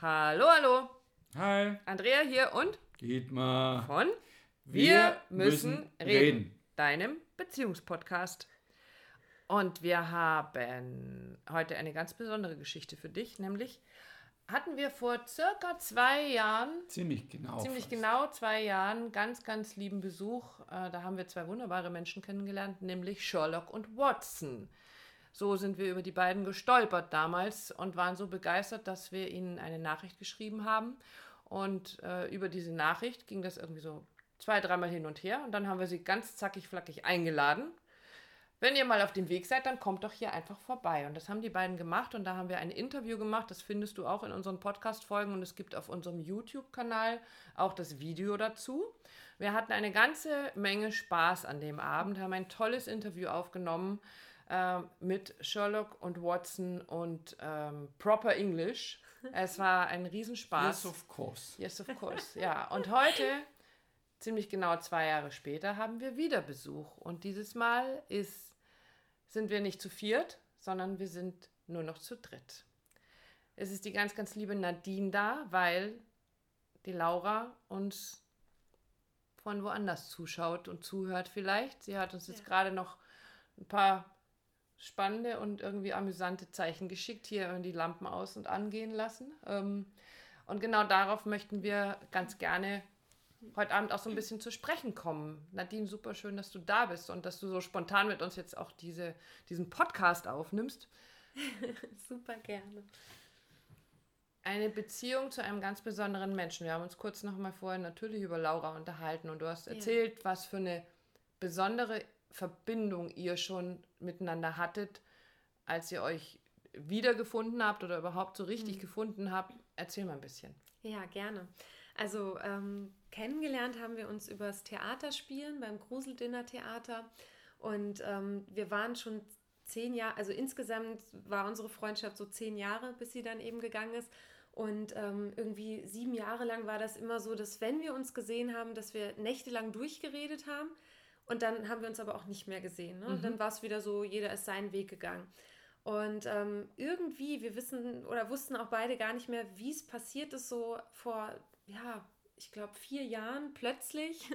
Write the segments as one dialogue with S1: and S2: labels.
S1: Hallo, hallo.
S2: Hi.
S1: Andrea hier und
S2: Dietmar.
S1: von
S2: Wir müssen reden.
S1: deinem Beziehungspodcast. Und wir haben heute eine ganz besondere Geschichte für dich, nämlich hatten wir vor circa zwei Jahren,
S2: Ziemlich genau.
S1: ziemlich
S2: fast.
S1: genau zwei Jahren, ganz, ganz lieben Besuch. Äh, Da haben wir zwei wunderbare Menschen kennengelernt, nämlich Sherlock und Watson. So sind wir über die beiden gestolpert damals und waren so begeistert, dass wir ihnen eine Nachricht geschrieben haben. Und äh, über diese Nachricht ging das irgendwie so zwei, dreimal hin und her. Und dann haben wir sie ganz zackig, flackig eingeladen. Wenn ihr mal auf dem Weg seid, dann kommt doch hier einfach vorbei. Und das haben die beiden gemacht und da haben wir ein Interview gemacht. Das findest du auch in unseren Podcast-Folgen und es gibt auf unserem YouTube-Kanal auch das Video dazu. Wir hatten eine ganze Menge Spaß an dem Abend, haben ein tolles Interview aufgenommen äh, mit Sherlock und Watson und ähm, Proper English. Es war ein Riesenspaß.
S2: Yes, of course.
S1: Yes, of course. Ja, und heute, ziemlich genau zwei Jahre später, haben wir wieder Besuch. Und dieses Mal ist, sind wir nicht zu viert, sondern wir sind nur noch zu dritt. Es ist die ganz, ganz liebe Nadine da, weil die Laura uns von woanders zuschaut und zuhört vielleicht. Sie hat uns jetzt
S3: Ja.
S1: gerade noch ein paar spannende und irgendwie amüsante Zeichen geschickt, hier die Lampen aus und angehen lassen. Ähm, und genau darauf möchten wir ganz gerne heute Abend auch so ein bisschen zu sprechen kommen. Nadine, super schön, dass du da bist und dass du so spontan mit uns jetzt auch diese, diesen Podcast aufnimmst.
S3: Super gerne.
S1: Eine Beziehung zu einem ganz besonderen Menschen. Wir haben uns kurz noch mal vorher natürlich über Laura unterhalten und du hast
S3: Ja.
S1: erzählt, was für eine besondere Verbindung ihr schon miteinander hattet, als ihr euch wiedergefunden habt oder überhaupt so richtig
S3: Mhm.
S1: gefunden habt. Erzähl mal ein bisschen.
S3: Ja, gerne. Also ähm, kennengelernt haben wir uns übers Theaterspielen beim Gruseldinner Theater und ähm, wir waren schon zehn Jahre, also insgesamt war unsere Freundschaft so zehn Jahre, bis sie dann eben gegangen ist. Und ähm, irgendwie sieben Jahre lang war das immer so, dass wenn wir uns gesehen haben, dass wir nächtelang durchgeredet haben und dann haben wir uns aber auch nicht mehr gesehen. Ne? Und dann war es wieder so, jeder ist seinen Weg gegangen. Und ähm, irgendwie, wir wissen oder wussten auch beide gar nicht mehr, wie es passiert ist, so vor, ja, ich glaube, vier Jahren plötzlich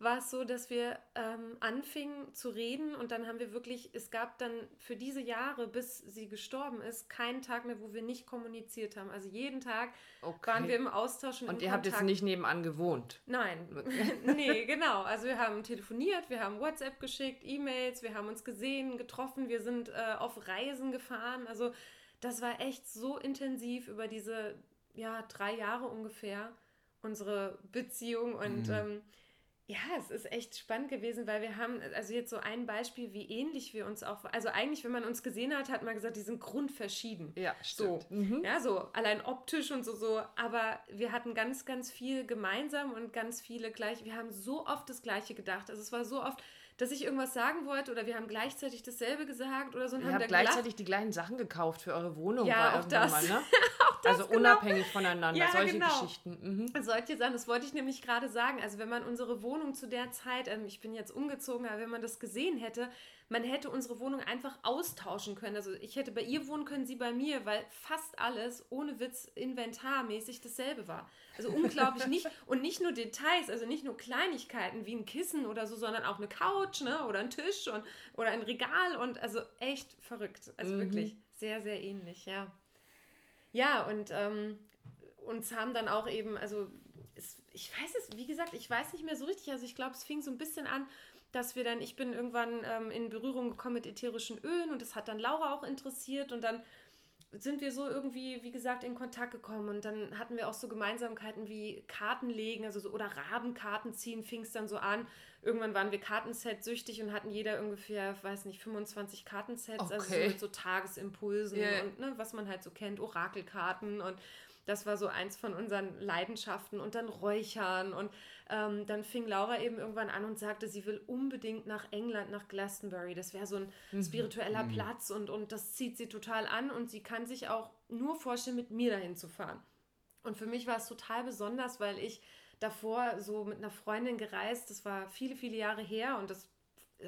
S3: war es so, dass wir ähm, anfingen zu reden und dann haben wir wirklich, es gab dann für diese Jahre, bis sie gestorben ist, keinen Tag mehr, wo wir nicht kommuniziert haben. Also jeden Tag
S1: Okay.
S3: waren wir im Austausch und,
S1: Und ihr habt jetzt
S3: Kontakt.
S1: nicht nebenan gewohnt.
S3: Nein, nee, genau. Also wir haben telefoniert, wir haben WhatsApp geschickt, E-Mails, wir haben uns gesehen, getroffen, wir sind äh, auf Reisen gefahren. Also das war echt so intensiv über diese ja, drei Jahre ungefähr, unsere Beziehung. Und
S2: Mhm.
S3: ähm, ja, es ist echt spannend gewesen, weil wir haben, also jetzt so ein Beispiel, wie ähnlich wir uns auch, also eigentlich, wenn man uns gesehen hat, hat man gesagt, die sind grundverschieden.
S1: Ja,
S3: So,
S1: stimmt. Mhm.
S3: ja, so allein optisch und so, so. Aber wir hatten ganz, ganz viel gemeinsam und ganz viele gleich. Wir haben so oft das Gleiche gedacht. Also es war so oft, dass ich irgendwas sagen wollte oder wir haben gleichzeitig dasselbe gesagt oder so und
S1: Ihr
S3: haben
S1: habt
S3: da
S1: gleichzeitig die gleichen Sachen gekauft für eure Wohnung.
S3: Ja,
S1: war
S3: auch das.
S1: Mal, ne?
S3: das,
S1: also
S3: genau.
S1: unabhängig voneinander,
S3: Ja,
S1: solche
S3: genau.
S1: Geschichten. Mhm.
S3: Solche Sachen, das wollte ich nämlich gerade sagen. Also wenn man unsere Wohnung zu der Zeit, ähm, ich bin jetzt umgezogen, aber wenn man das gesehen hätte, man hätte unsere Wohnung einfach austauschen können. Also ich hätte bei ihr wohnen können, sie bei mir, weil fast alles ohne Witz inventarmäßig dasselbe war. Also unglaublich nicht und nicht nur Details, also nicht nur Kleinigkeiten wie ein Kissen oder so, sondern auch eine Couch, ne, oder ein Tisch und oder ein Regal und also echt verrückt. Also
S1: Mhm.
S3: wirklich sehr sehr ähnlich, ja. Ja, und ähm, uns haben dann auch eben, also es, ich weiß es, wie gesagt, ich weiß nicht mehr so richtig. Also ich glaube, es fing so ein bisschen an, dass wir dann, ich bin irgendwann ähm, in Berührung gekommen mit ätherischen Ölen und das hat dann Laura auch interessiert und dann sind wir so irgendwie, wie gesagt, in Kontakt gekommen und dann hatten wir auch so Gemeinsamkeiten wie Karten legen, also so, oder Rabenkarten ziehen, fing es dann so an. Irgendwann waren wir Kartenset süchtig und hatten jeder ungefähr, weiß nicht, 25 Kartensets, also so
S1: Okay.
S3: mit so Tagesimpulsen
S1: Ja.
S3: und ne, was man halt so kennt, Orakelkarten und das war so eins von unseren Leidenschaften und dann Räuchern und ähm, dann fing Laura eben irgendwann an und sagte, sie will unbedingt nach England, nach Glastonbury. Das wäre so ein spiritueller Platz und, und das zieht sie total an und sie kann sich auch nur vorstellen, mit mir dahin zu fahren. Und für mich war es total besonders, weil ich davor so mit einer Freundin gereist, das war viele, viele Jahre her und das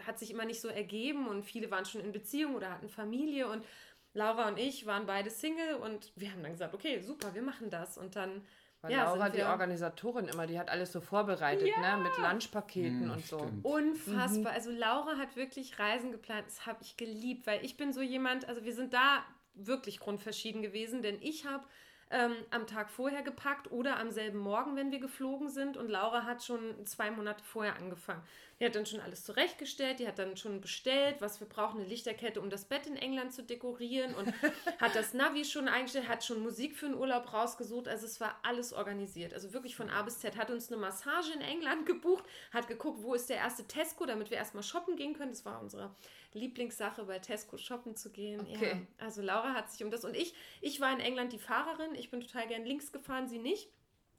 S3: hat sich immer nicht so ergeben und viele waren schon in Beziehung oder hatten Familie und Laura und ich waren beide Single und wir haben dann gesagt, okay, super, wir machen das. Und dann
S1: weil ja, Laura, die Organisatorin immer, die hat alles so vorbereitet, ja. ne? mit Lunchpaketen hm, und so.
S3: Stimmt. Unfassbar. Mhm. Also Laura hat wirklich Reisen geplant. Das habe ich geliebt, weil ich bin so jemand, also wir sind da wirklich grundverschieden gewesen, denn ich habe ähm, am Tag vorher gepackt oder am selben Morgen, wenn wir geflogen sind. Und Laura hat schon zwei Monate vorher angefangen. Die hat dann schon alles zurechtgestellt, die hat dann schon bestellt, was wir brauchen, eine Lichterkette, um das Bett in England zu dekorieren und hat das Navi schon eingestellt, hat schon Musik für den Urlaub rausgesucht. Also es war alles organisiert. Also wirklich von A bis Z. Hat uns eine Massage in England gebucht, hat geguckt, wo ist der erste Tesco, damit wir erstmal shoppen gehen können. Das war unsere Lieblingssache, bei Tesco shoppen zu gehen. Okay. Ja, also Laura hat sich um das und ich, ich war in England die Fahrerin. Ich bin total gern links gefahren, sie nicht.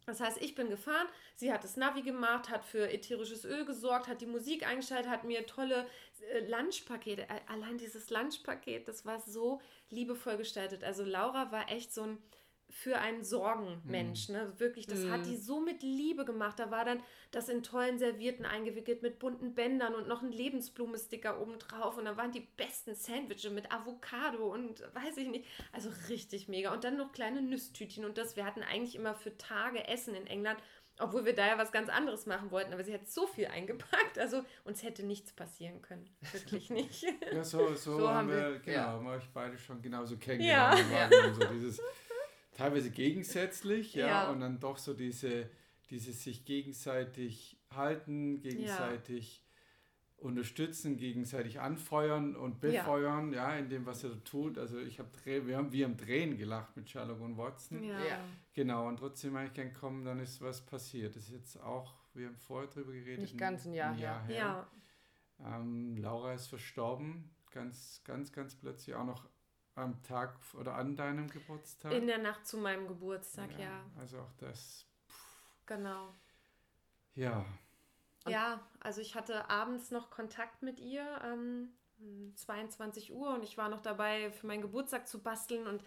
S3: Das heißt, ich bin gefahren, sie hat das Navi gemacht, hat für ätherisches Öl gesorgt, hat die Musik eingeschaltet, hat mir tolle äh, Lunchpakete, allein dieses Lunchpaket, das war so liebevoll gestaltet. Also Laura war echt so ein für einen Sorgenmensch. Mhm. Ne? Wirklich, das mhm. hat die so mit Liebe gemacht. Da war dann das in tollen Servierten eingewickelt mit bunten Bändern und noch ein Lebensblumensticker obendrauf. Und dann waren die besten Sandwiches mit Avocado und weiß ich nicht. Also richtig mega. Und dann noch kleine Nüsstütchen und das. Wir hatten eigentlich immer für Tage Essen in England. Obwohl wir da ja was ganz anderes machen wollten, aber sie hat so viel eingepackt, also uns hätte nichts passieren können. Wirklich nicht.
S2: Ja, so, so, so haben wir, genau, ja. haben wir euch beide schon genauso kennengelernt. Ja. ja. So dieses, teilweise gegensätzlich, ja, ja, und dann doch so diese, dieses sich gegenseitig halten, gegenseitig ja. unterstützen, gegenseitig anfeuern und befeuern, ja, ja in dem, was er tut. Also ich habe wir haben wir haben Tränen gelacht mit Sherlock und Watson. Ja. Genau, und trotzdem eigentlich gern kommen, dann ist was passiert. Das ist jetzt auch, wir haben vorher drüber geredet.
S1: Nicht ganz ein Jahr, ein Jahr her.
S2: Ja. Ähm, Laura ist verstorben, ganz, ganz, ganz plötzlich auch noch am Tag oder an deinem Geburtstag?
S3: In der Nacht zu meinem Geburtstag, ja. ja.
S2: Also auch das. Pff.
S3: Genau.
S2: Ja.
S3: Und ja, also ich hatte abends noch Kontakt mit ihr, ähm, 22 Uhr, und ich war noch dabei, für meinen Geburtstag zu basteln und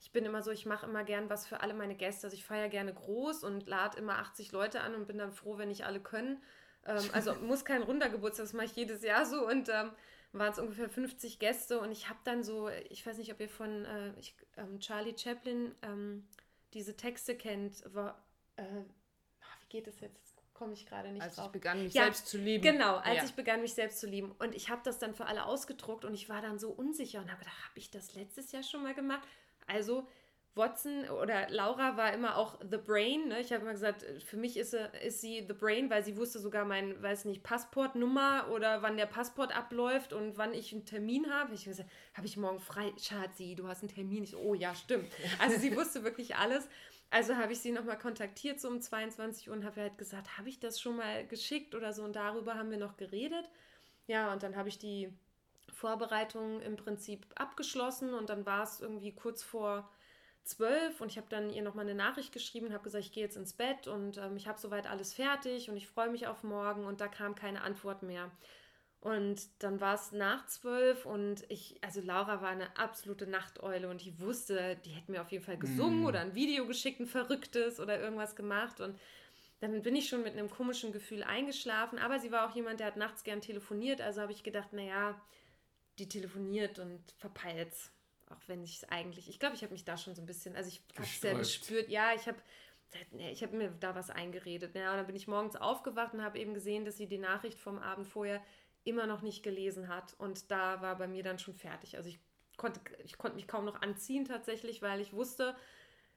S3: ich bin immer so, ich mache immer gern was für alle meine Gäste. Also ich feiere gerne groß und lade immer 80 Leute an und bin dann froh, wenn nicht alle können. Ähm, also muss kein runder Geburtstag, das mache ich jedes Jahr so und ähm, waren es ungefähr 50 Gäste und ich habe dann so, ich weiß nicht, ob ihr von äh, ich, ähm, Charlie Chaplin ähm, diese Texte kennt, war, äh, wie geht es jetzt? Komme ich gerade nicht
S1: als
S3: drauf.
S1: Als ich begann, mich ja, selbst zu lieben.
S3: Genau, als ja. ich begann, mich selbst zu lieben. Und ich habe das dann für alle ausgedruckt und ich war dann so unsicher und habe gedacht, habe ich das letztes Jahr schon mal gemacht? Also Watson oder Laura war immer auch The Brain. Ne? Ich habe immer gesagt, für mich ist sie, ist sie The Brain, weil sie wusste sogar mein, weiß nicht, Passportnummer oder wann der Passport abläuft und wann ich einen Termin habe. Ich habe gesagt, habe ich morgen frei? Schatzi, du hast einen Termin. Ich oh ja, stimmt. Also sie wusste wirklich alles. Also habe ich sie nochmal kontaktiert so um 22 Uhr und habe halt gesagt, habe ich das schon mal geschickt oder so und darüber haben wir noch geredet. Ja, und dann habe ich die Vorbereitung im Prinzip abgeschlossen und dann war es irgendwie kurz vor zwölf und ich habe dann ihr nochmal eine Nachricht geschrieben und habe gesagt, ich gehe jetzt ins Bett und ähm, ich habe soweit alles fertig und ich freue mich auf morgen und da kam keine Antwort mehr. Und dann war es nach zwölf und ich, also Laura war eine absolute Nachteule und ich wusste, die hätte mir auf jeden Fall gesungen mm. oder ein Video geschickt, ein verrücktes oder irgendwas gemacht und dann bin ich schon mit einem komischen Gefühl eingeschlafen, aber sie war auch jemand, der hat nachts gern telefoniert, also habe ich gedacht, naja, die telefoniert und verpeilt's. Auch wenn ich es eigentlich, ich glaube, ich habe mich da schon so ein bisschen, also ich habe es ja gespürt, ja, ich habe ich habe mir da was eingeredet. Ja, und dann bin ich morgens aufgewacht und habe eben gesehen, dass sie die Nachricht vom Abend vorher immer noch nicht gelesen hat. Und da war bei mir dann schon fertig. Also ich konnte, ich konnte mich kaum noch anziehen tatsächlich, weil ich wusste,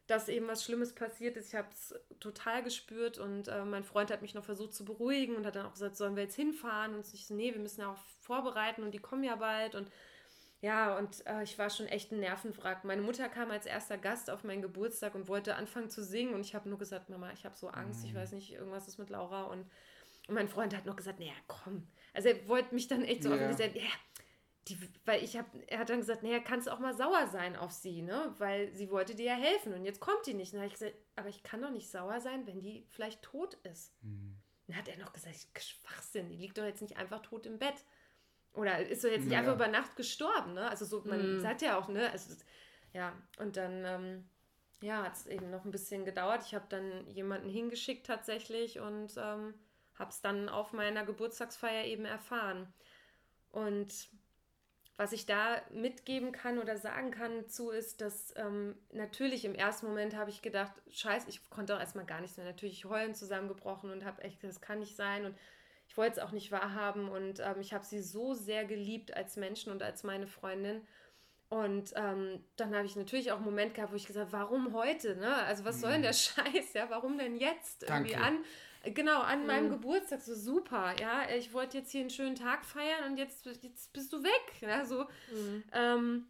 S3: dass eben was Schlimmes passiert ist. Ich habe es total gespürt und äh, mein Freund hat mich noch versucht zu beruhigen und hat dann auch gesagt, sollen wir jetzt hinfahren? Und ich so, nee, wir müssen ja auch vorbereiten und die kommen ja bald und ja, und äh, ich war schon echt ein Nervenwrack. Meine Mutter kam als erster Gast auf meinen Geburtstag und wollte anfangen zu singen. Und ich habe nur gesagt, Mama, ich habe so Angst, ich weiß nicht, irgendwas ist mit Laura. Und, und mein Freund hat noch gesagt, naja, komm. Also er wollte mich dann echt so yeah. auf ja, die, weil ich habe, er hat dann gesagt, naja, kannst du auch mal sauer sein auf sie, ne? Weil sie wollte dir ja helfen und jetzt kommt die nicht. Und dann habe ich gesagt, aber ich kann doch nicht sauer sein, wenn die vielleicht tot ist. Mhm. Dann hat er noch gesagt, Schwachsinn, die liegt doch jetzt nicht einfach tot im Bett. Oder ist so jetzt nicht ja. einfach über Nacht gestorben, ne? Also so, man mm. sagt ja auch, ne? Also, ja, und dann, ähm, ja, hat es eben noch ein bisschen gedauert. Ich habe dann jemanden hingeschickt tatsächlich und ähm, habe es dann auf meiner Geburtstagsfeier eben erfahren. Und was ich da mitgeben kann oder sagen kann zu ist, dass ähm, natürlich im ersten Moment habe ich gedacht, scheiße, ich konnte auch erstmal gar nichts mehr. Natürlich heulen zusammengebrochen und habe echt, das kann nicht sein und ich wollte es auch nicht wahrhaben und ähm, ich habe sie so sehr geliebt als Menschen und als meine Freundin. Und ähm, dann habe ich natürlich auch einen Moment gehabt, wo ich gesagt habe, warum heute? Ne? Also was soll denn der mhm. Scheiß? Ja, warum denn jetzt? Irgendwie Danke. an Genau, an mhm. meinem Geburtstag, so super, ja, ich wollte jetzt hier einen schönen Tag feiern und jetzt, jetzt bist du weg, ja, so. Mhm. Ähm,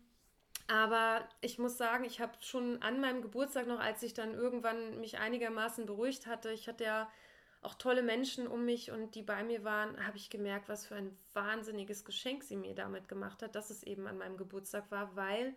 S3: aber ich muss sagen, ich habe schon an meinem Geburtstag noch, als ich dann irgendwann mich einigermaßen beruhigt hatte, ich hatte ja auch tolle Menschen um mich und die bei mir waren, habe ich gemerkt, was für ein wahnsinniges Geschenk sie mir damit gemacht hat, dass es eben an meinem Geburtstag war, weil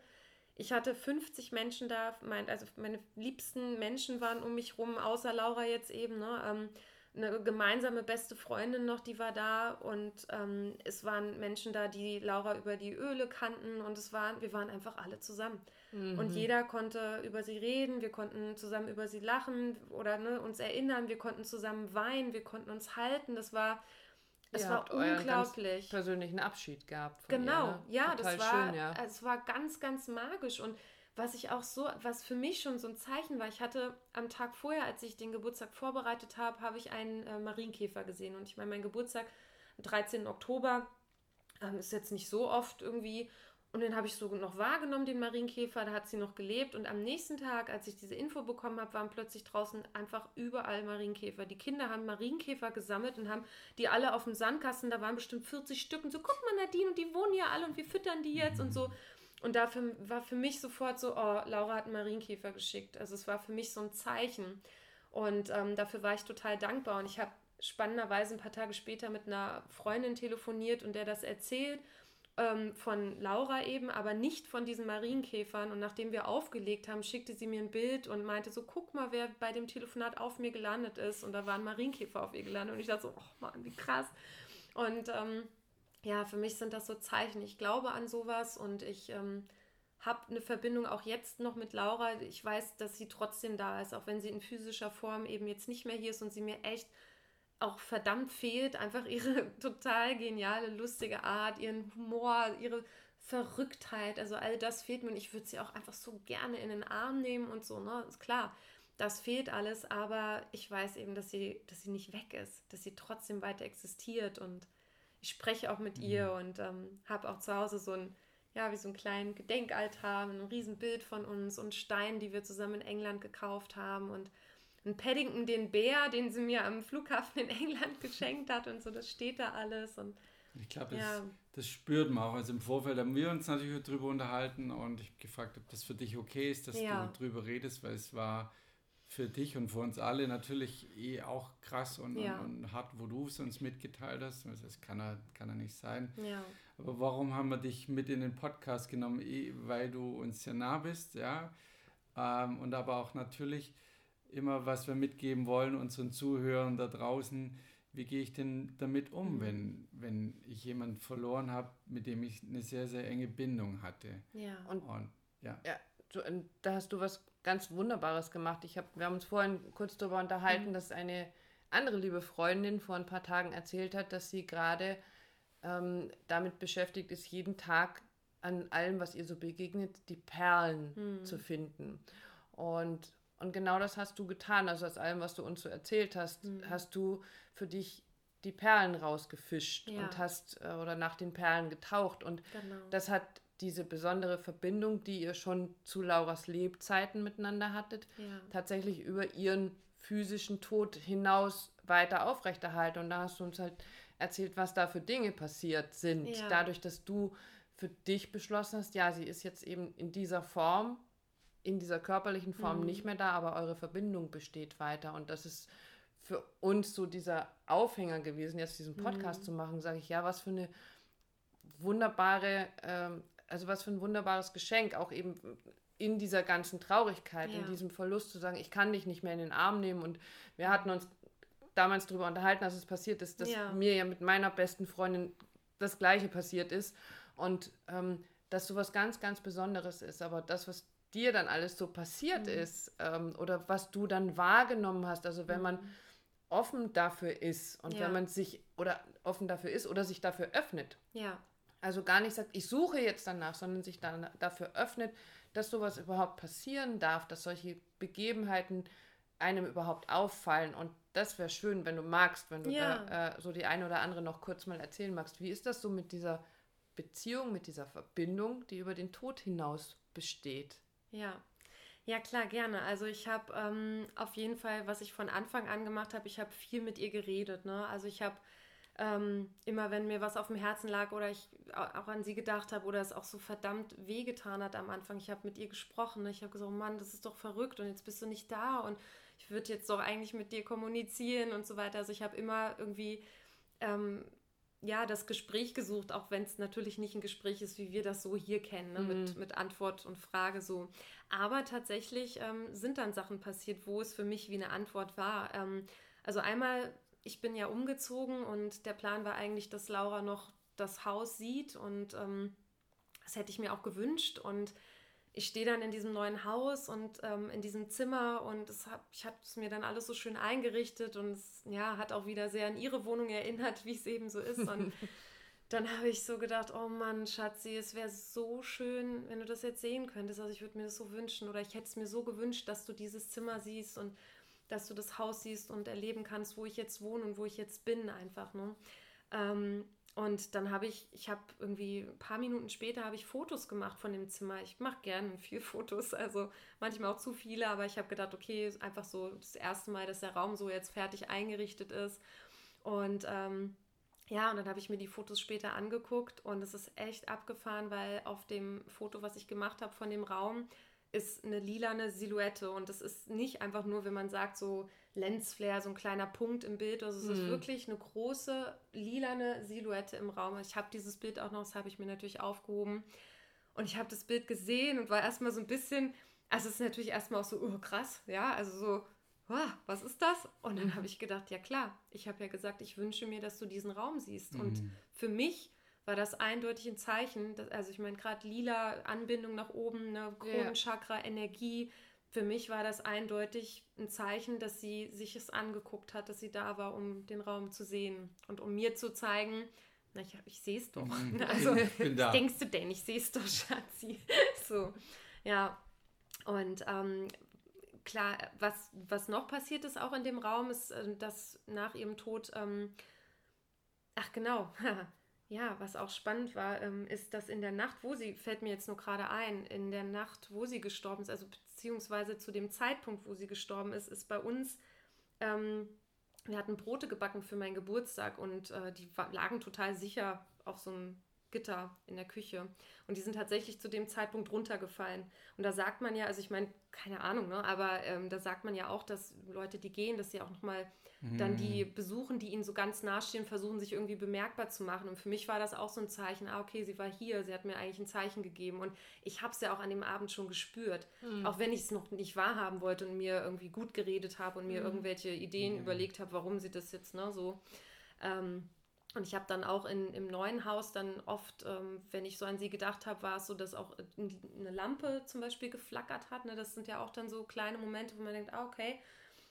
S3: ich hatte 50 Menschen da, mein, also meine liebsten Menschen waren um mich rum, außer Laura jetzt eben, ne? Ähm, eine gemeinsame beste Freundin noch, die war da und ähm, es waren Menschen da, die Laura über die Öle kannten und es waren, wir waren einfach alle zusammen. Mhm. Und jeder konnte über sie reden, wir konnten zusammen über sie lachen oder ne, uns erinnern, wir konnten zusammen weinen, wir konnten uns halten. Das war, es Ihr war unglaublich.
S1: persönlichen Abschied gehabt.
S3: genau, ihr, ne? ja, Total das war, schön, ja. es war ganz, ganz magisch und was ich auch so, was für mich schon so ein Zeichen war, ich hatte am Tag vorher, als ich den Geburtstag vorbereitet habe, habe ich einen äh, Marienkäfer gesehen. Und ich meine, mein Geburtstag am 13. Oktober ähm, ist jetzt nicht so oft irgendwie. Und den habe ich so noch wahrgenommen, den Marienkäfer, da hat sie noch gelebt. Und am nächsten Tag, als ich diese Info bekommen habe, waren plötzlich draußen einfach überall Marienkäfer. Die Kinder haben Marienkäfer gesammelt und haben die alle auf dem Sandkasten, da waren bestimmt 40 Stück. Und so, guck mal, Nadine, und die wohnen ja alle und wir füttern die jetzt und so. Und dafür war für mich sofort so, oh, Laura hat einen Marienkäfer geschickt. Also es war für mich so ein Zeichen. Und ähm, dafür war ich total dankbar. Und ich habe spannenderweise ein paar Tage später mit einer Freundin telefoniert und der das erzählt ähm, von Laura eben, aber nicht von diesen Marienkäfern. Und nachdem wir aufgelegt haben, schickte sie mir ein Bild und meinte so, guck mal, wer bei dem Telefonat auf mir gelandet ist. Und da war ein Marienkäfer auf ihr gelandet. Und ich dachte so, oh Mann, wie krass. Und ähm, ja, für mich sind das so Zeichen. Ich glaube an sowas und ich ähm, habe eine Verbindung auch jetzt noch mit Laura. Ich weiß, dass sie trotzdem da ist, auch wenn sie in physischer Form eben jetzt nicht mehr hier ist und sie mir echt auch verdammt fehlt. Einfach ihre total geniale, lustige Art, ihren Humor, ihre Verrücktheit. Also all das fehlt mir und ich würde sie auch einfach so gerne in den Arm nehmen und so. Ne? Ist klar, das fehlt alles, aber ich weiß eben, dass sie, dass sie nicht weg ist, dass sie trotzdem weiter existiert und ich spreche auch mit mhm. ihr und ähm, habe auch zu Hause so ein, ja, wie so einen kleinen Gedenkaltar, ein Riesenbild von uns und Steine, die wir zusammen in England gekauft haben und ein Paddington, den Bär, den sie mir am Flughafen in England geschenkt hat und so, das steht da alles und
S2: ich glaube, das, ja. das, spürt man auch. Also im Vorfeld haben wir uns natürlich darüber unterhalten und ich gefragt, ob das für dich okay ist, dass ja. du darüber redest, weil es war für dich und für uns alle natürlich eh auch krass und, ja. und, und, hart, wo du es uns mitgeteilt hast. Das kann er, kann er nicht sein. Ja. Aber warum haben wir dich mit in den Podcast genommen? Eh, weil du uns sehr nah bist, ja. Ähm, und aber auch natürlich immer, was wir mitgeben wollen, unseren Zuhörern da draußen, wie gehe ich denn damit um, wenn, wenn ich jemanden verloren habe, mit dem ich eine sehr, sehr enge Bindung hatte.
S1: Ja. Und, und ja. ja du, da hast du was ganz Wunderbares gemacht. Ich hab, wir haben uns vorhin kurz darüber unterhalten, mhm. dass eine andere liebe Freundin vor ein paar Tagen erzählt hat, dass sie gerade ähm, damit beschäftigt ist, jeden Tag an allem, was ihr so begegnet, die Perlen mhm. zu finden. Und, und genau das hast du getan. Also aus allem, was du uns so erzählt hast, mhm. hast du für dich die Perlen rausgefischt ja. und hast äh, oder nach den Perlen getaucht. Und genau. das hat diese besondere Verbindung, die ihr schon zu Lauras Lebzeiten miteinander hattet, ja. tatsächlich über ihren physischen Tod hinaus weiter aufrechterhalten. Und da hast du uns halt erzählt, was da für Dinge passiert sind. Ja. Dadurch, dass du für dich beschlossen hast, ja, sie ist jetzt eben in dieser Form, in dieser körperlichen Form mhm. nicht mehr da, aber eure Verbindung besteht weiter. Und das ist für uns so dieser Aufhänger gewesen, jetzt diesen Podcast mhm. zu machen, sage ich, ja, was für eine wunderbare ähm, also was für ein wunderbares Geschenk, auch eben in dieser ganzen Traurigkeit, ja. in diesem Verlust zu sagen, ich kann dich nicht mehr in den Arm nehmen. Und wir hatten uns damals darüber unterhalten, als es passiert ist, dass ja. mir ja mit meiner besten Freundin das Gleiche passiert ist. Und ähm, dass sowas ganz, ganz Besonderes ist. Aber das, was dir dann alles so passiert mhm. ist ähm, oder was du dann wahrgenommen hast, also wenn mhm. man offen dafür ist und ja. wenn man sich oder offen dafür ist oder sich dafür öffnet, ja Also gar nicht sagt, ich suche jetzt danach, sondern sich dann dafür öffnet, dass sowas überhaupt passieren darf, dass solche Begebenheiten einem überhaupt auffallen. Und das wäre schön, wenn du magst, wenn du ja. da äh, so die eine oder andere noch kurz mal erzählen magst. Wie ist das so mit dieser Beziehung, mit dieser Verbindung, die über den Tod hinaus besteht?
S3: Ja. Ja, klar, gerne. Also ich habe ähm, auf jeden Fall, was ich von Anfang an gemacht habe, ich habe viel mit ihr geredet. Ne? Also ich habe ähm, immer, wenn mir was auf dem Herzen lag oder ich auch an sie gedacht habe oder es auch so verdammt wehgetan hat am Anfang, ich habe mit ihr gesprochen. Ne? Ich habe gesagt, Mann, das ist doch verrückt und jetzt bist du nicht da und ich würde jetzt doch eigentlich mit dir kommunizieren und so weiter. Also ich habe immer irgendwie ähm, ja, das Gespräch gesucht, auch wenn es natürlich nicht ein Gespräch ist, wie wir das so hier kennen, ne? mhm. mit, mit Antwort und Frage so. Aber tatsächlich ähm, sind dann Sachen passiert, wo es für mich wie eine Antwort war. Ähm, also einmal, ich bin ja umgezogen und der Plan war eigentlich, dass Laura noch das Haus sieht und ähm, das hätte ich mir auch gewünscht und ich stehe dann in diesem neuen Haus und ähm, in diesem Zimmer und es hab, ich habe es mir dann alles so schön eingerichtet und es ja, hat auch wieder sehr an ihre Wohnung erinnert, wie es eben so ist. Und dann habe ich so gedacht, oh Mann, Schatzi, es wäre so schön, wenn du das jetzt sehen könntest. Also ich würde mir das so wünschen oder ich hätte es mir so gewünscht, dass du dieses Zimmer siehst und dass du das Haus siehst und erleben kannst, wo ich jetzt wohne und wo ich jetzt bin einfach. Ne? Ähm, und dann habe ich, ich habe irgendwie ein paar Minuten später habe ich Fotos gemacht von dem Zimmer. Ich mache gerne viel Fotos, also manchmal auch zu viele, aber ich habe gedacht, okay, einfach so das erste Mal, dass der Raum so jetzt fertig eingerichtet ist. Und ähm, ja, und dann habe ich mir die Fotos später angeguckt und es ist echt abgefahren, weil auf dem Foto, was ich gemacht habe von dem Raum, ist eine lilane Silhouette und das ist nicht einfach nur, wenn man sagt, so Lensflare, so ein kleiner Punkt im Bild. Also es mhm. ist wirklich eine große lilane Silhouette im Raum. Ich habe dieses Bild auch noch, das habe ich mir natürlich aufgehoben. Und ich habe das Bild gesehen und war erstmal so ein bisschen, also es ist natürlich erstmal auch so, oh krass, ja, also so, oh, was ist das? Und dann mhm. habe ich gedacht, ja klar, ich habe ja gesagt, ich wünsche mir, dass du diesen Raum siehst. Mhm. Und für mich war das eindeutig ein Zeichen, dass, also ich meine, gerade lila Anbindung nach oben, ne, Kronenchakra, ja. Energie, für mich war das eindeutig ein Zeichen, dass sie sich es angeguckt hat, dass sie da war, um den Raum zu sehen und um mir zu zeigen, na, ich, ich sehe es doch. Mhm. Also, was denkst du denn? Ich sehe es doch, Schatzi. so, ja. Und ähm, klar, was, was noch passiert ist auch in dem Raum, ist, äh, dass nach ihrem Tod, ähm, ach genau, Ja, was auch spannend war, ähm, ist, dass in der Nacht, wo sie, fällt mir jetzt nur gerade ein, in der Nacht, wo sie gestorben ist, also beziehungsweise zu dem Zeitpunkt, wo sie gestorben ist, ist bei uns, ähm, wir hatten Brote gebacken für meinen Geburtstag und äh, die lagen total sicher auf so einem Gitter in der Küche. Und die sind tatsächlich zu dem Zeitpunkt runtergefallen. Und da sagt man ja, also ich meine, keine Ahnung, ne, aber ähm, da sagt man ja auch, dass Leute, die gehen, dass sie auch nochmal mhm. dann die mhm. besuchen, die ihnen so ganz nahestehen, versuchen sich irgendwie bemerkbar zu machen. Und für mich war das auch so ein Zeichen, ah, okay, sie war hier, sie hat mir eigentlich ein Zeichen gegeben. Und ich habe es ja auch an dem Abend schon gespürt. Mhm. Auch wenn ich es noch nicht wahrhaben wollte und mir irgendwie gut geredet habe und mir mhm. irgendwelche Ideen mhm. überlegt habe, warum sie das jetzt ne, so. Ähm, und ich habe dann auch in, im neuen Haus dann oft, ähm, wenn ich so an sie gedacht habe, war es so, dass auch eine Lampe zum Beispiel geflackert hat. Ne? Das sind ja auch dann so kleine Momente, wo man denkt, ah, okay,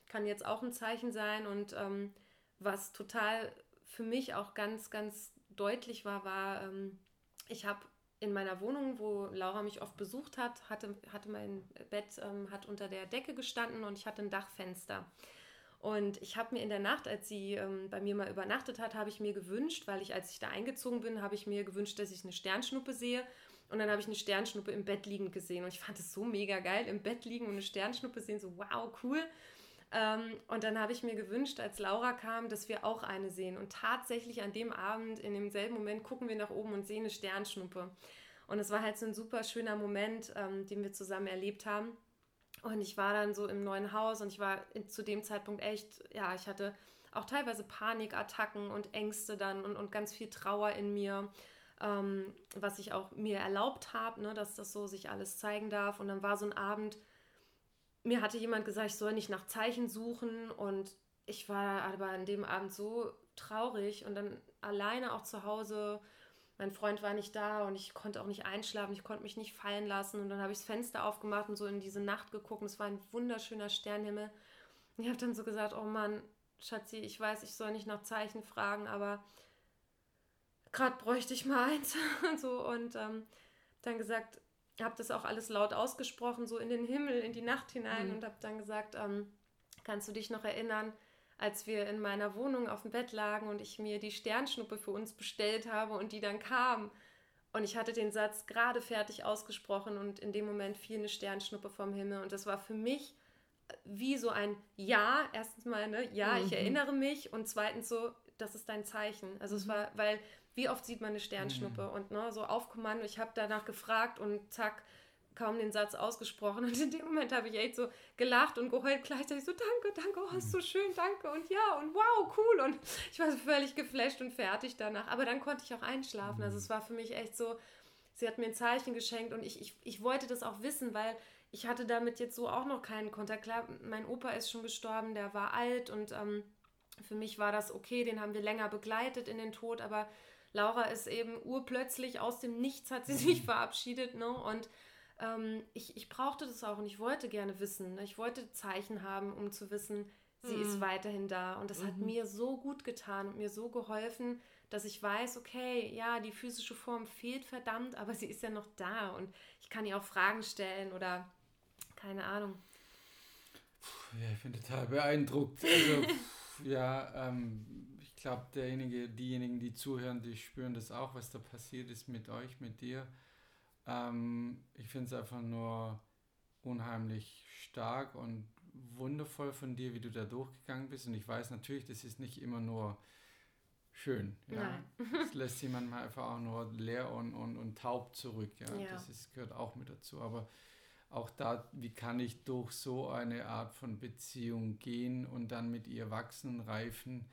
S3: kann jetzt auch ein Zeichen sein. Und ähm, was total für mich auch ganz, ganz deutlich war, war, ähm, ich habe in meiner Wohnung, wo Laura mich oft besucht hat, hatte, hatte mein Bett ähm, hat unter der Decke gestanden und ich hatte ein Dachfenster. Und ich habe mir in der Nacht, als sie ähm, bei mir mal übernachtet hat, habe ich mir gewünscht, weil ich, als ich da eingezogen bin, habe ich mir gewünscht, dass ich eine Sternschnuppe sehe. Und dann habe ich eine Sternschnuppe im Bett liegend gesehen. Und ich fand es so mega geil, im Bett liegen und eine Sternschnuppe sehen. So, wow, cool. Ähm, und dann habe ich mir gewünscht, als Laura kam, dass wir auch eine sehen. Und tatsächlich an dem Abend, in demselben Moment, gucken wir nach oben und sehen eine Sternschnuppe. Und es war halt so ein super schöner Moment, ähm, den wir zusammen erlebt haben. Und ich war dann so im neuen Haus und ich war zu dem Zeitpunkt echt, ja, ich hatte auch teilweise Panikattacken und Ängste dann und, und ganz viel Trauer in mir, ähm, was ich auch mir erlaubt habe, ne, dass das so sich alles zeigen darf. Und dann war so ein Abend, mir hatte jemand gesagt, ich soll nicht nach Zeichen suchen und ich war aber an dem Abend so traurig und dann alleine auch zu Hause mein Freund war nicht da und ich konnte auch nicht einschlafen, ich konnte mich nicht fallen lassen. Und dann habe ich das Fenster aufgemacht und so in diese Nacht geguckt. Und es war ein wunderschöner Sternhimmel. Und ich habe dann so gesagt, oh Mann, Schatzi, ich weiß, ich soll nicht nach Zeichen fragen, aber gerade bräuchte ich mal eins. so, und ähm, dann gesagt, habe das auch alles laut ausgesprochen, so in den Himmel, in die Nacht hinein mhm. und habe dann gesagt, ähm, kannst du dich noch erinnern, als wir in meiner Wohnung auf dem Bett lagen und ich mir die Sternschnuppe für uns bestellt habe und die dann kam. Und ich hatte den Satz gerade fertig ausgesprochen und in dem Moment fiel eine Sternschnuppe vom Himmel. Und das war für mich wie so ein Ja, erstens mal, ne, ja, mhm. ich erinnere mich und zweitens so, das ist dein Zeichen. Also mhm. es war, weil wie oft sieht man eine Sternschnuppe mhm. und ne, so auf Kommando, ich habe danach gefragt und zack, kaum den Satz ausgesprochen. Und in dem Moment habe ich echt so gelacht und geheult gleichzeitig so, danke, danke, oh, ist so schön, danke und ja und wow, cool. Und ich war völlig geflasht und fertig danach. Aber dann konnte ich auch einschlafen. Also es war für mich echt so, sie hat mir ein Zeichen geschenkt und ich, ich, ich wollte das auch wissen, weil ich hatte damit jetzt so auch noch keinen Kontakt. Klar, mein Opa ist schon gestorben, der war alt und ähm, für mich war das okay, den haben wir länger begleitet in den Tod, aber Laura ist eben urplötzlich aus dem Nichts hat sie sich verabschiedet, ne? Und ähm, ich, ich brauchte das auch und ich wollte gerne wissen. Ne? Ich wollte Zeichen haben, um zu wissen, sie mhm. ist weiterhin da. Und das mhm. hat mir so gut getan und mir so geholfen, dass ich weiß, okay, ja, die physische Form fehlt verdammt, aber sie ist ja noch da und ich kann ihr auch Fragen stellen oder keine Ahnung.
S2: Ja, ich bin total beeindruckt. Also, ja, ähm, ich glaube, derjenige, diejenigen, die zuhören, die spüren das auch, was da passiert ist mit euch, mit dir. Ähm, ich finde es einfach nur unheimlich stark und wundervoll von dir, wie du da durchgegangen bist. Und ich weiß natürlich, das ist nicht immer nur schön. Ja. Das lässt jemand mal einfach auch nur leer und, und, und taub zurück. Ja. ja. Das ist, gehört auch mit dazu. Aber auch da, wie kann ich durch so eine Art von Beziehung gehen und dann mit ihr wachsen, reifen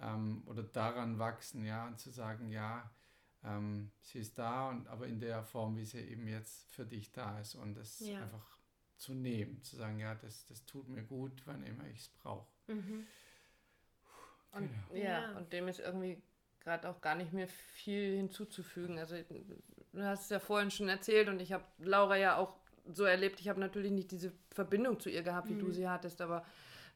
S2: ähm, oder daran wachsen, ja, und zu sagen, ja, ähm, sie ist da, und, aber in der Form, wie sie eben jetzt für dich da ist und das ja. einfach zu nehmen, zu sagen, ja, das, das tut mir gut, wann immer ich es brauche. Mhm.
S1: Und, genau. ja, und dem ist irgendwie gerade auch gar nicht mehr viel hinzuzufügen. Also du hast es ja vorhin schon erzählt und ich habe Laura ja auch so erlebt. Ich habe natürlich nicht diese Verbindung zu ihr gehabt, wie mhm. du sie hattest, aber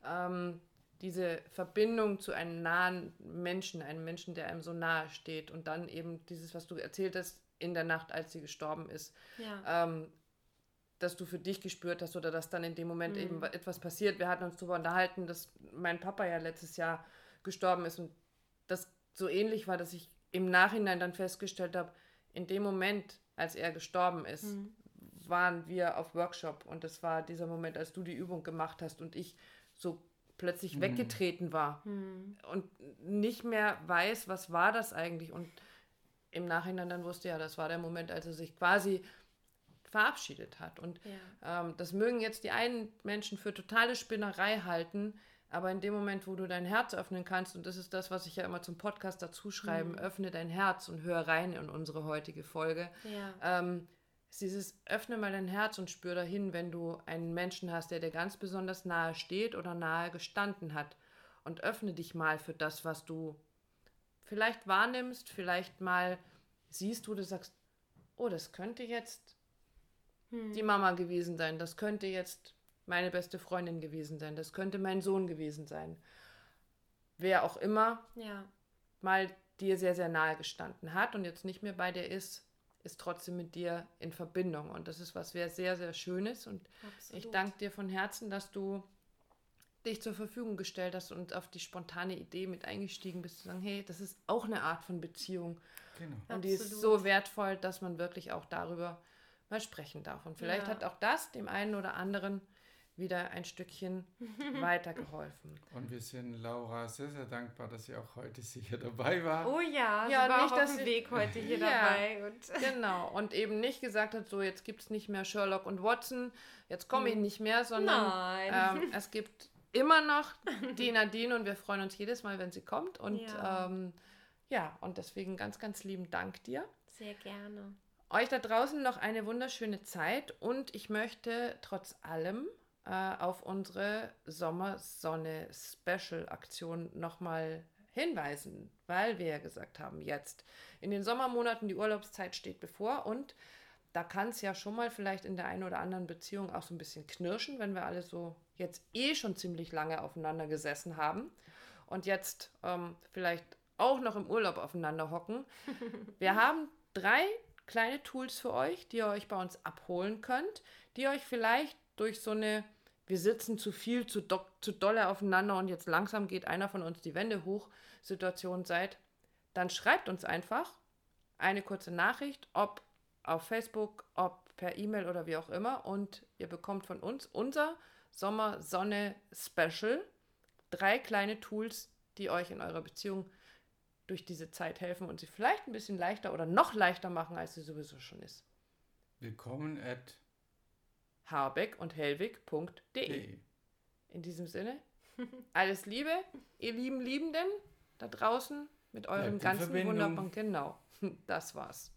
S1: ähm, diese Verbindung zu einem nahen Menschen, einem Menschen, der einem so nahe steht und dann eben dieses, was du erzählt hast, in der Nacht, als sie gestorben ist, ja. ähm, dass du für dich gespürt hast oder dass dann in dem Moment mhm. eben etwas passiert. Wir hatten uns darüber unterhalten, dass mein Papa ja letztes Jahr gestorben ist und das so ähnlich war, dass ich im Nachhinein dann festgestellt habe, in dem Moment, als er gestorben ist, mhm. waren wir auf Workshop und das war dieser Moment, als du die Übung gemacht hast und ich so plötzlich mhm. weggetreten war mhm. und nicht mehr weiß, was war das eigentlich. Und im Nachhinein dann wusste, ja, das war der Moment, als er sich quasi verabschiedet hat. Und ja. ähm, das mögen jetzt die einen Menschen für totale Spinnerei halten, aber in dem Moment, wo du dein Herz öffnen kannst, und das ist das, was ich ja immer zum Podcast dazu schreibe, mhm. öffne dein Herz und hör rein in unsere heutige Folge, ja. ähm, ist dieses öffne mal dein Herz und spür dahin, wenn du einen Menschen hast, der dir ganz besonders nahe steht oder nahe gestanden hat. Und öffne dich mal für das, was du vielleicht wahrnimmst, vielleicht mal siehst, wo du sagst, oh, das könnte jetzt hm. die Mama gewesen sein, das könnte jetzt meine beste Freundin gewesen sein, das könnte mein Sohn gewesen sein. Wer auch immer ja. mal dir sehr, sehr nahe gestanden hat und jetzt nicht mehr bei dir ist, ist trotzdem mit dir in Verbindung. Und das ist was sehr, sehr Schönes. Und Absolut. ich danke dir von Herzen, dass du dich zur Verfügung gestellt hast und auf die spontane Idee mit eingestiegen bist, zu sagen, hey, das ist auch eine Art von Beziehung. Genau. Und Absolut. die ist so wertvoll, dass man wirklich auch darüber mal sprechen darf. Und vielleicht ja. hat auch das dem einen oder anderen wieder ein Stückchen weitergeholfen.
S2: Und wir sind Laura sehr, sehr dankbar, dass sie auch heute hier dabei war.
S3: Oh ja, ja sie war nicht, auf dem Weg heute hier ja, dabei.
S1: Und genau, und eben nicht gesagt hat, so jetzt gibt es nicht mehr Sherlock und Watson, jetzt komme ich hm. nicht mehr, sondern ähm, es gibt immer noch die Nadine und wir freuen uns jedes Mal, wenn sie kommt. Und ja, ähm, ja und deswegen ganz, ganz lieben Dank dir.
S3: Sehr gerne.
S1: Euch da draußen noch eine wunderschöne Zeit und ich möchte trotz allem äh, auf unsere Sommersonne-Special-Aktion nochmal hinweisen, weil wir ja gesagt haben, jetzt in den Sommermonaten die Urlaubszeit steht bevor und da kann es ja schon mal vielleicht in der einen oder anderen Beziehung auch so ein bisschen knirschen, wenn wir alle so jetzt eh schon ziemlich lange aufeinander gesessen haben und jetzt ähm, vielleicht auch noch im Urlaub aufeinander hocken. Wir haben drei kleine Tools für euch, die ihr euch bei uns abholen könnt, die euch vielleicht durch so eine wir sitzen zu viel, zu, do, zu dolle aufeinander und jetzt langsam geht einer von uns die Wände hoch Situation seid, dann schreibt uns einfach eine kurze Nachricht, ob auf Facebook, ob per E-Mail oder wie auch immer und ihr bekommt von uns unser Sommer-Sonne-Special. Drei kleine Tools, die euch in eurer Beziehung durch diese Zeit helfen und sie vielleicht ein bisschen leichter oder noch leichter machen, als sie sowieso schon ist.
S2: Willkommen at
S1: harbeck und hellwig.de. In diesem Sinne, alles Liebe, ihr lieben Liebenden da draußen mit eurem ganzen wunderbaren. Genau, das war's.